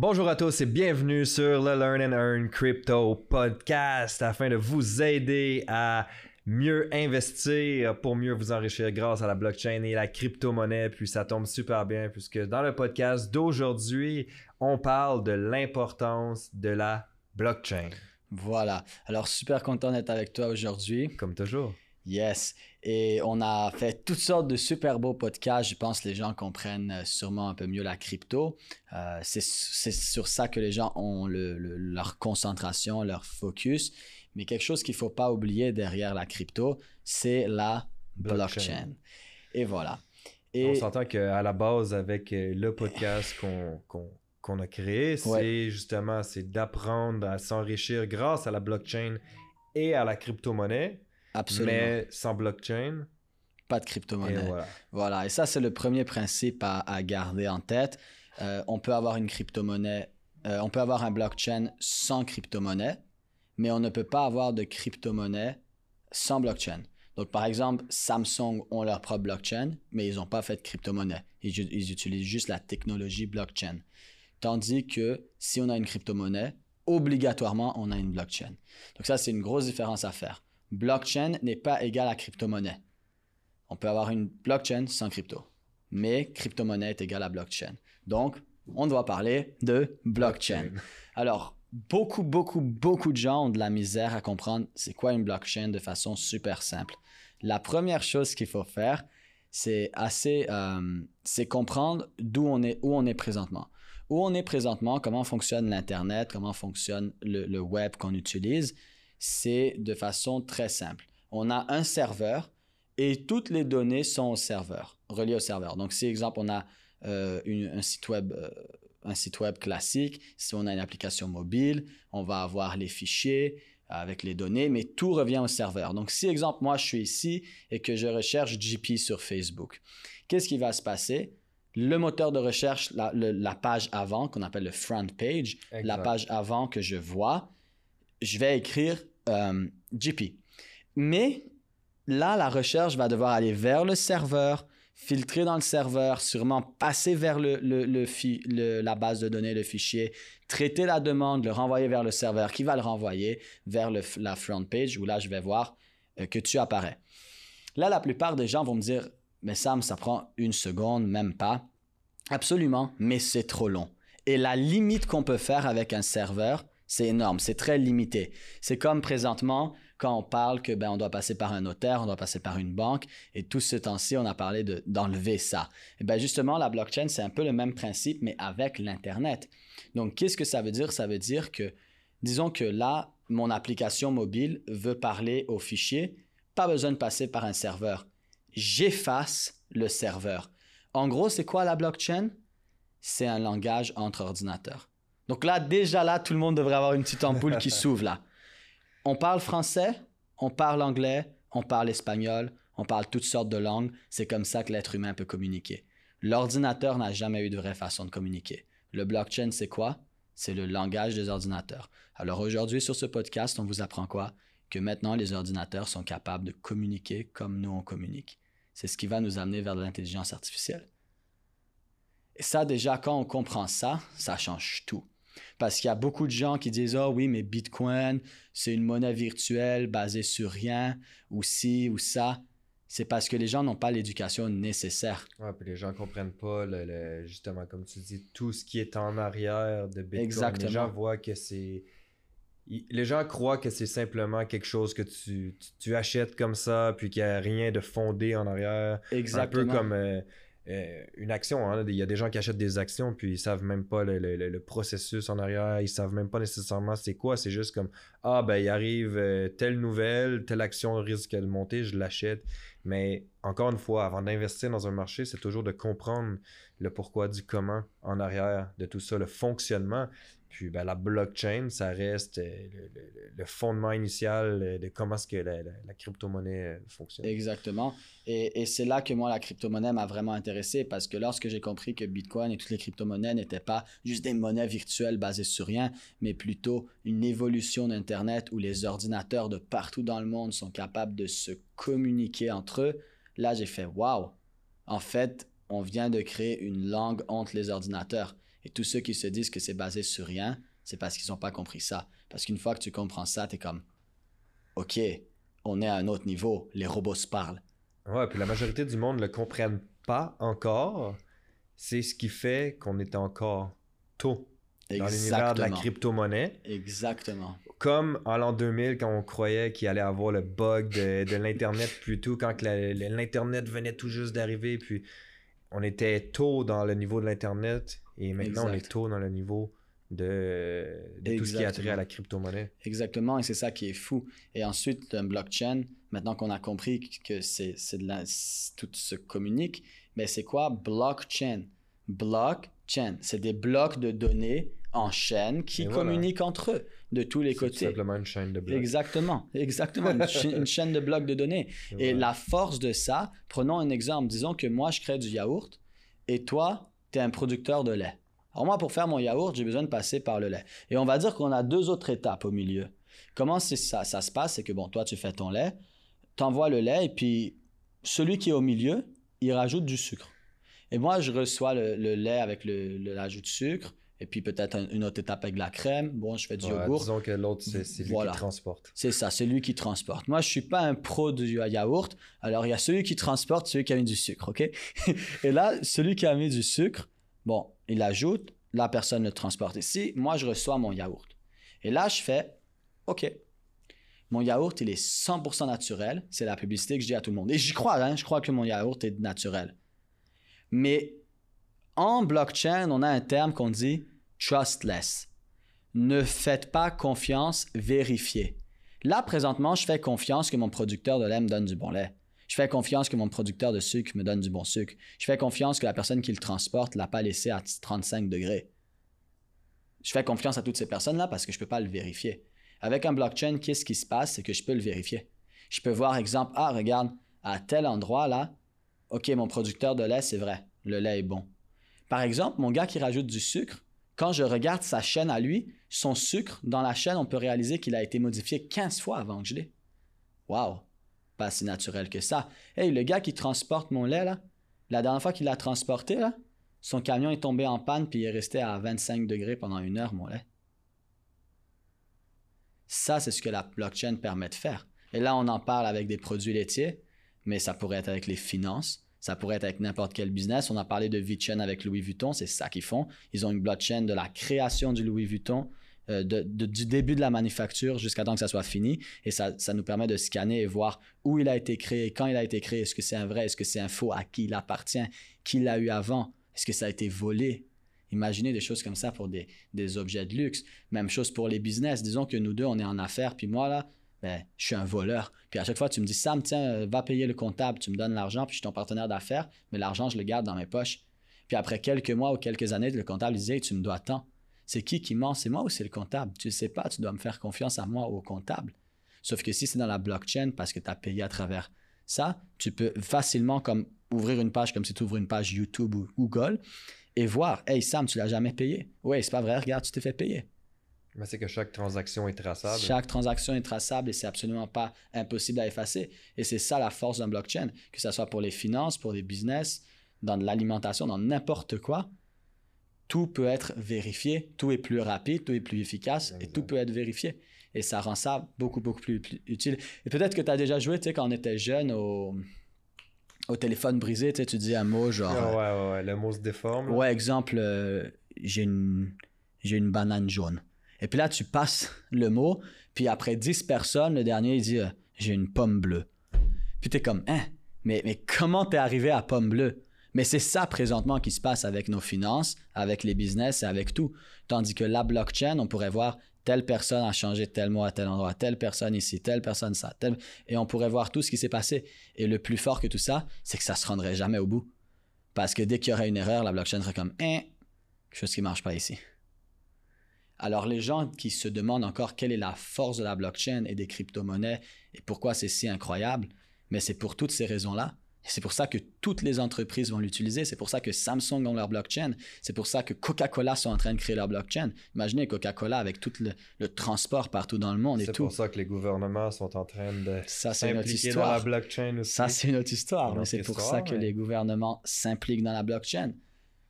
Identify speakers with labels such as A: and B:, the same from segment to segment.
A: Bonjour à tous et bienvenue sur le Learn and Earn Crypto Podcast afin de vous aider à mieux investir pour mieux vous enrichir grâce à la blockchain et la crypto-monnaie. Puis ça tombe super bien puisque dans le podcast d'aujourd'hui, on parle de l'importance de la blockchain.
B: Voilà. Alors super content d'être avec toi aujourd'hui.
A: Comme toujours.
B: Yes. Et on a fait toutes sortes de super beaux podcasts. Je pense que les gens comprennent euh, sûrement un peu mieux la crypto. Euh, c'est sur ça que les gens ont leur concentration, leur focus. Mais quelque chose qu'il ne faut pas oublier derrière la crypto, c'est la blockchain. Et voilà.
A: Et... On s'entend qu'à la base, avec euh, le podcast qu'on a créé, c'est justement c'est d'apprendre à s'enrichir grâce à la blockchain et à la crypto-monnaie. Absolument. Mais sans blockchain.
B: Pas de crypto-monnaie. Voilà. Et ça, c'est le premier principe à, garder en tête. Euh, on peut avoir une crypto-monnaie, euh, on peut avoir un blockchain sans crypto-monnaie, mais on ne peut pas avoir de crypto-monnaie sans blockchain. Donc, par exemple, Samsung ont leur propre blockchain, mais ils n'ont pas fait de crypto-monnaie. Ils, ils, utilisent juste la technologie blockchain. Tandis que si on a une crypto-monnaie, obligatoirement, on a une blockchain. Donc, ça, c'est une grosse différence à faire blockchain n'est pas égal à crypto-monnaie. On peut avoir une blockchain sans crypto, mais crypto-monnaie est égal à blockchain. Donc, on doit parler de blockchain. Alors, beaucoup, beaucoup, beaucoup de gens ont de la misère à comprendre c'est quoi une blockchain de façon super simple. La première chose qu'il faut faire, c'est assez, euh, c'est comprendre d'où on est, où on est présentement. Où on est présentement, comment fonctionne l'Internet, comment fonctionne le web qu'on utilise c'est de façon très simple. On a un serveur et toutes les données sont au serveur, reliées au serveur. Donc, si exemple, on a euh, un site web, euh, un site web classique, si on a une application mobile, on va avoir les fichiers avec les données, mais tout revient au serveur. Donc, si exemple, moi, je suis ici et que je recherche GP sur Facebook, qu'est-ce qui va se passer? Le moteur de recherche, la, page avant, qu'on appelle le front page, la page avant que je vois, je vais écrire euh, GP. Mais là, la recherche va devoir aller vers le serveur, filtrer dans le serveur, sûrement passer vers le, le, la base de données, le fichier, traiter la demande, le renvoyer vers le serveur qui va le renvoyer vers la front page où là, je vais voir euh, que tu apparais. Là, la plupart des gens vont me dire, mais Sam, ça prend une seconde, même pas. Absolument, mais c'est trop long. Et la limite qu'on peut faire avec un serveur, c'est énorme, c'est très limité. C'est comme présentement quand on parle que ben on doit passer par un notaire, on doit passer par une banque et tout ce temps-ci on a parlé de d'enlever ça. Et ben justement la blockchain c'est un peu le même principe mais avec l'internet. Donc qu'est-ce que ça veut dire? Ça veut dire que disons que là mon application mobile veut parler au fichier, pas besoin de passer par un serveur. J'efface le serveur. En gros, c'est quoi la blockchain? C'est un langage entre ordinateurs. Donc là, déjà là, tout le monde devrait avoir une petite ampoule qui s'ouvre là. On parle français, on parle anglais, on parle espagnol, on parle toutes sortes de langues. C'est comme ça que l'être humain peut communiquer. L'ordinateur n'a jamais eu de vraie façon de communiquer. Le blockchain, c'est quoi? C'est le langage des ordinateurs. Alors aujourd'hui, sur ce podcast, on vous apprend quoi? Que maintenant, les ordinateurs sont capables de communiquer comme nous, on communique. C'est ce qui va nous amener vers l'intelligence artificielle. Et ça, déjà, quand on comprend ça, ça change tout. Parce qu'il y a beaucoup de gens qui disent Ah oui, mais Bitcoin, c'est une monnaie virtuelle basée sur rien, ou ci, ou ça. C'est parce que les gens n'ont pas l'éducation nécessaire.
A: Ouais, puis les gens ne comprennent pas, justement, comme tu dis, tout ce qui est en arrière de Bitcoin. Exactement. Les gens voient que c'est. Les gens croient que c'est simplement quelque chose que tu, tu, achètes comme ça, puis qu'il n'y a rien de fondé en arrière. Exactement. Un peu comme. Euh, euh, une action. Hein. Il y a des gens qui achètent des actions puis ils savent même pas le, processus en arrière, ils savent même pas nécessairement c'est quoi. C'est juste comme ah ben il arrive euh, telle nouvelle, telle action risque de monter, je l'achète. Mais encore une fois, avant d'investir dans un marché, c'est toujours de comprendre le pourquoi du comment en arrière de tout ça, le fonctionnement. Puis ben, la blockchain, ça reste euh, le, fondement initial euh, de comment est-ce que la, crypto-monnaie euh, fonctionne.
B: Exactement. Et, c'est là que moi, la crypto-monnaie m'a vraiment intéressé parce que lorsque j'ai compris que Bitcoin et toutes les crypto-monnaies n'étaient pas juste des monnaies virtuelles basées sur rien, mais plutôt une évolution d'Internet où les ordinateurs de partout dans le monde sont capables de se communiquer entre eux, là, j'ai fait waouh! En fait, on vient de créer une langue entre les ordinateurs. Et tous ceux qui se disent que c'est basé sur rien, c'est parce qu'ils n'ont pas compris ça. Parce qu'une fois que tu comprends ça, tu es comme, OK, on est à un autre niveau, les robots se parlent.
A: Ouais, puis la majorité du monde ne le comprennent pas encore. C'est ce qui fait qu'on est encore tôt dans l'univers de la crypto-monnaie.
B: Exactement.
A: Comme en l'an 2000, quand on croyait qu'il allait avoir le bug de, l'Internet, plutôt quand l'Internet venait tout juste d'arriver, puis on était tôt dans le niveau de l'Internet, et maintenant on est tôt dans le niveau de, tout ce qui a trait à la crypto-monnaie.
B: Exactement, et c'est ça qui est fou. Et ensuite, blockchain, maintenant qu'on a compris que c'est de la, tout se communique, mais c'est quoi blockchain? Blockchain, c'est des blocs de données en chaîne qui communiquent entre eux de tous les côtés.
A: simplement une chaîne de blocs.
B: Exactement, exactement, une, chaîne de blocs de données. Et, la force de ça, prenons un exemple, disons que moi je crée du yaourt et toi, tu es un producteur de lait. Alors moi, pour faire mon yaourt, j'ai besoin de passer par le lait. Et on va dire qu'on a deux autres étapes au milieu. Comment ça, ça se passe? C'est que bon, toi, tu fais ton lait, tu envoies le lait et puis celui qui est au milieu, il rajoute du sucre. Et moi, je reçois le, lait avec l'ajout de sucre et puis peut-être une autre étape avec la crème. Bon, je fais du yogourt.
A: Disons que l'autre, c'est lui qui transporte.
B: C'est ça, c'est lui qui transporte. Moi, je suis pas un pro du yaourt. Alors, il y a celui qui transporte, celui qui a mis du sucre, OK? et là, celui qui a mis du sucre, bon, il ajoute, la personne le transporte ici. Moi, je reçois mon yaourt. Et là, je fais, OK, mon yaourt, il est 100% naturel. C'est la publicité que je dis à tout le monde. Et j'y crois, hein, je crois que mon yaourt est naturel. Mais en blockchain, on a un terme qu'on dit trustless. Ne faites pas confiance, vérifiez. Là, présentement, je fais confiance que mon producteur de lait me donne du bon lait. Je fais confiance que mon producteur de sucre me donne du bon sucre. Je fais confiance que la personne qui le transporte ne l'a pas laissé à 35 degrés. Je fais confiance à toutes ces personnes-là parce que je ne peux pas le vérifier. Avec un blockchain, qu'est-ce qui se passe? C'est que je peux le vérifier. Je peux voir, exemple, ah, regarde, à tel endroit là, OK, mon producteur de lait, c'est vrai, le lait est bon. Par exemple, mon gars qui rajoute du sucre, quand je regarde sa chaîne à lui, son sucre dans la chaîne, on peut réaliser qu'il a été modifié 15 fois avant que je l'ai. Waouh! Pas si naturel que ça. Hey, le gars qui transporte mon lait, là, la dernière fois qu'il l'a transporté, son camion est tombé en panne puis il est resté à 25 degrés pendant une heure, mon lait. Ça, c'est ce que la blockchain permet de faire. Et là, on en parle avec des produits laitiers, mais ça pourrait être avec les finances, ça pourrait être avec n'importe quel business. On a parlé de VeChain avec Louis Vuitton, c'est ça qu'ils font. Ils ont une blockchain de la création du Louis Vuitton, euh, du début de la manufacture jusqu'à temps que ça soit fini. Et ça, nous permet de scanner et voir où il a été créé, quand il a été créé, est-ce que c'est un vrai, est-ce que c'est un faux, à qui il appartient, qui l'a eu avant, est-ce que ça a été volé? Imaginez des choses comme ça pour des, des objets de luxe. Même chose pour les business. Disons que nous deux, on est en affaires, puis moi, là, ben, je suis un voleur. Puis à chaque fois, tu me dis, Sam, tiens, euh, va payer le comptable, tu me donnes l'argent, puis je suis ton partenaire d'affaires, mais l'argent, je le garde dans mes poches. Puis après quelques mois ou quelques années, le comptable disait, tu me dois tant. C'est qui qui ment, c'est moi ou c'est le comptable? Tu ne sais pas, tu dois me faire confiance à moi ou au comptable. Sauf que si c'est dans la blockchain, parce que tu as payé à travers ça, tu peux facilement comme ouvrir une page comme si tu ouvres une page YouTube ou Google et voir, hey Sam, tu l'as jamais payé? Oui, c'est pas vrai, regarde, tu t'es fait payer.
A: Mais c'est que chaque transaction est traçable.
B: Chaque transaction est traçable et c'est absolument pas impossible à effacer. Et c'est ça la force d'un blockchain, que ce soit pour les finances, pour les business, dans l'alimentation, dans n'importe quoi. Tout peut être vérifié, tout est plus rapide, tout est plus efficace et tout peut être vérifié. Et ça rend ça beaucoup, beaucoup plus, utile. Et peut-être que tu as déjà joué, tu sais, quand on était jeune, au, au téléphone brisé, tu sais, tu dis un mot genre.
A: ouais, ouais, ouais, le mot se déforme.
B: Ouais, exemple, euh, j'ai une, j'ai une banane jaune. Et puis là, tu passes le mot, puis après 10 personnes, le dernier, il dit euh, J'ai une pomme bleue. Puis t'es comme Hein, mais, mais comment t'es arrivé à pomme bleue? Mais c'est ça présentement qui se passe avec nos finances, avec les business et avec tout. Tandis que la blockchain, on pourrait voir telle personne a changé tel mot à tel endroit, telle personne ici, telle personne ça, et on pourrait voir tout ce qui s'est passé. Et le plus fort que tout ça, c'est que ça se rendrait jamais au bout. Parce que dès qu'il y aurait une erreur, la blockchain serait comme Hein, quelque chose qui marche pas ici. Alors les gens qui se demandent encore quelle est la force de la blockchain et des crypto-monnaies et pourquoi c'est si incroyable, mais c'est pour toutes ces raisons-là. C'est pour ça que toutes les entreprises vont l'utiliser. C'est pour ça que Samsung ont leur blockchain. C'est pour ça que Coca-Cola sont en train de créer leur blockchain. Imaginez Coca-Cola avec tout le, transport partout dans le monde et tout.
A: C'est pour ça que les gouvernements sont en train de s'impliquer dans la blockchain aussi.
B: Ça, c'est une autre histoire. mais c'est pour ça que les gouvernements s'impliquent dans la blockchain.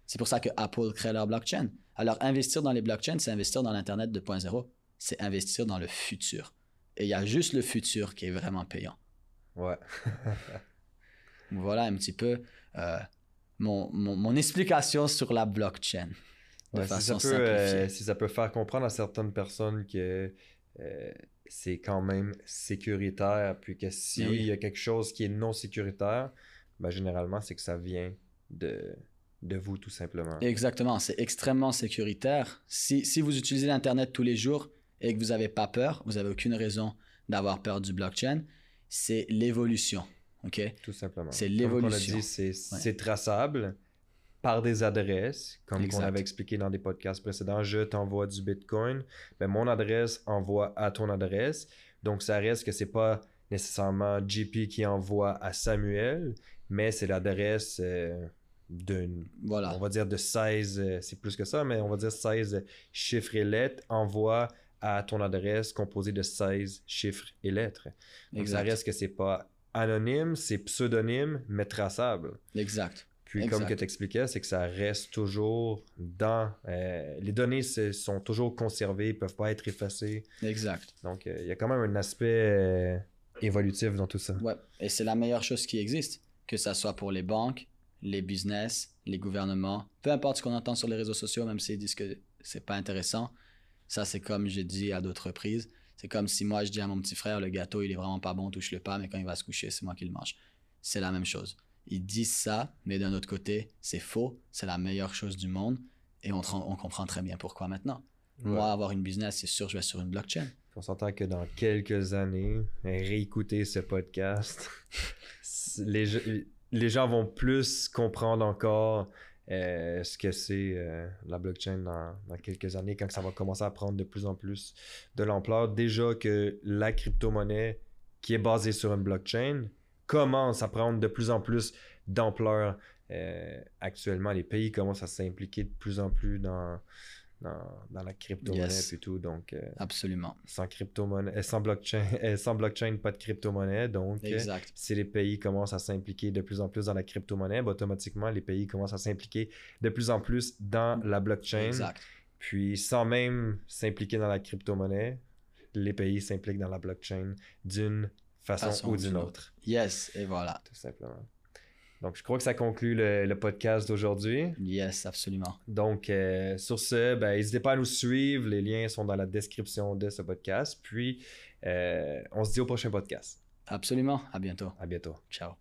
B: C'est pour ça que Apple crée leur blockchain. Alors, investir dans les blockchains, c'est investir dans l'Internet 2.0. C'est investir dans le futur. Et il y a juste le futur qui est vraiment payant.
A: Ouais.
B: voilà un petit peu euh, mon, mon, explication sur la blockchain.
A: De façon si, ça peut, euh, si ça peut faire comprendre à certaines personnes que euh, c'est quand même sécuritaire, puis que s'il y a quelque chose qui est non sécuritaire, ben, généralement, c'est que ça vient de, de vous, tout simplement.
B: Exactement, c'est extrêmement sécuritaire. Si, si vous utilisez l'Internet tous les jours et que vous n'avez pas peur, vous n'avez aucune raison d'avoir peur du blockchain, c'est l'évolution. OK?
A: Tout simplement.
B: C'est l'évolution.
A: c'est traçable par des adresses, comme on avait expliqué dans des podcasts précédents. Je t'envoie du Bitcoin, mais ben, mon adresse envoie à ton adresse. Donc, ça reste que c'est pas nécessairement JP qui envoie à Samuel, mais c'est l'adresse euh, d'une, voilà. on va dire de 16, euh, c'est plus que ça, mais on va dire 16 chiffres et lettres, envoie à ton adresse composée de 16 chiffres et lettres. Donc, ça reste que c'est pas anonyme, c'est pseudonyme, mais traçable.
B: Exact.
A: Puis comme que tu expliquais, c'est que ça reste toujours dans... Euh, les données sont toujours conservées, ne peuvent pas être effacées.
B: Exact.
A: Donc euh, il y a quand même un aspect euh, évolutif dans tout ça.
B: Ouais, et c'est la meilleure chose qui existe, que ça soit pour les banques, les business, les gouvernements, peu importe ce qu'on entend sur les réseaux sociaux, même s'ils disent que c'est pas intéressant. Ça, c'est comme j'ai dit à d'autres reprises. C'est comme si moi, je dis à mon petit frère, le gâteau, il est vraiment pas bon, touche-le pas, mais quand il va se coucher, c'est moi qui le mange. C'est la même chose ils disent ça, mais d'un autre côté, c'est faux, c'est la meilleure chose du monde, et on, on comprend très bien pourquoi maintenant. Moi, avoir une business, c'est sûr, je vais sur une blockchain.
A: On s'entend que dans quelques années, réécouter ce podcast, les, les gens vont plus comprendre encore euh, ce que c'est euh, la blockchain dans, quelques années, quand ça va commencer à prendre de plus en plus de l'ampleur. Déjà que la crypto-monnaie qui est basée sur une blockchain, commence à prendre de plus en plus d'ampleur. Euh, actuellement, les pays commencent à s'impliquer de plus en plus dans, dans, la crypto-monnaie et tout. Donc, euh,
B: Absolument.
A: Sans crypto-monnaie, euh, sans blockchain, sans blockchain, pas de crypto-monnaie. Donc, si les pays commencent à s'impliquer de plus en plus dans la crypto-monnaie, ben, automatiquement, les pays commencent à s'impliquer de plus en plus dans la blockchain.
B: Exact.
A: Puis, sans même s'impliquer dans la crypto-monnaie, les pays s'impliquent dans la blockchain d'une façon, ou d'une autre.
B: Yes, et voilà.
A: Tout simplement. Donc, je crois que ça conclut le, podcast d'aujourd'hui.
B: Yes, absolument.
A: Donc, euh, sur ce, ben, n'hésitez pas à nous suivre. Les liens sont dans la description de ce podcast. Puis, euh, on se dit au prochain podcast.
B: Absolument. À bientôt.
A: À bientôt.
B: Ciao.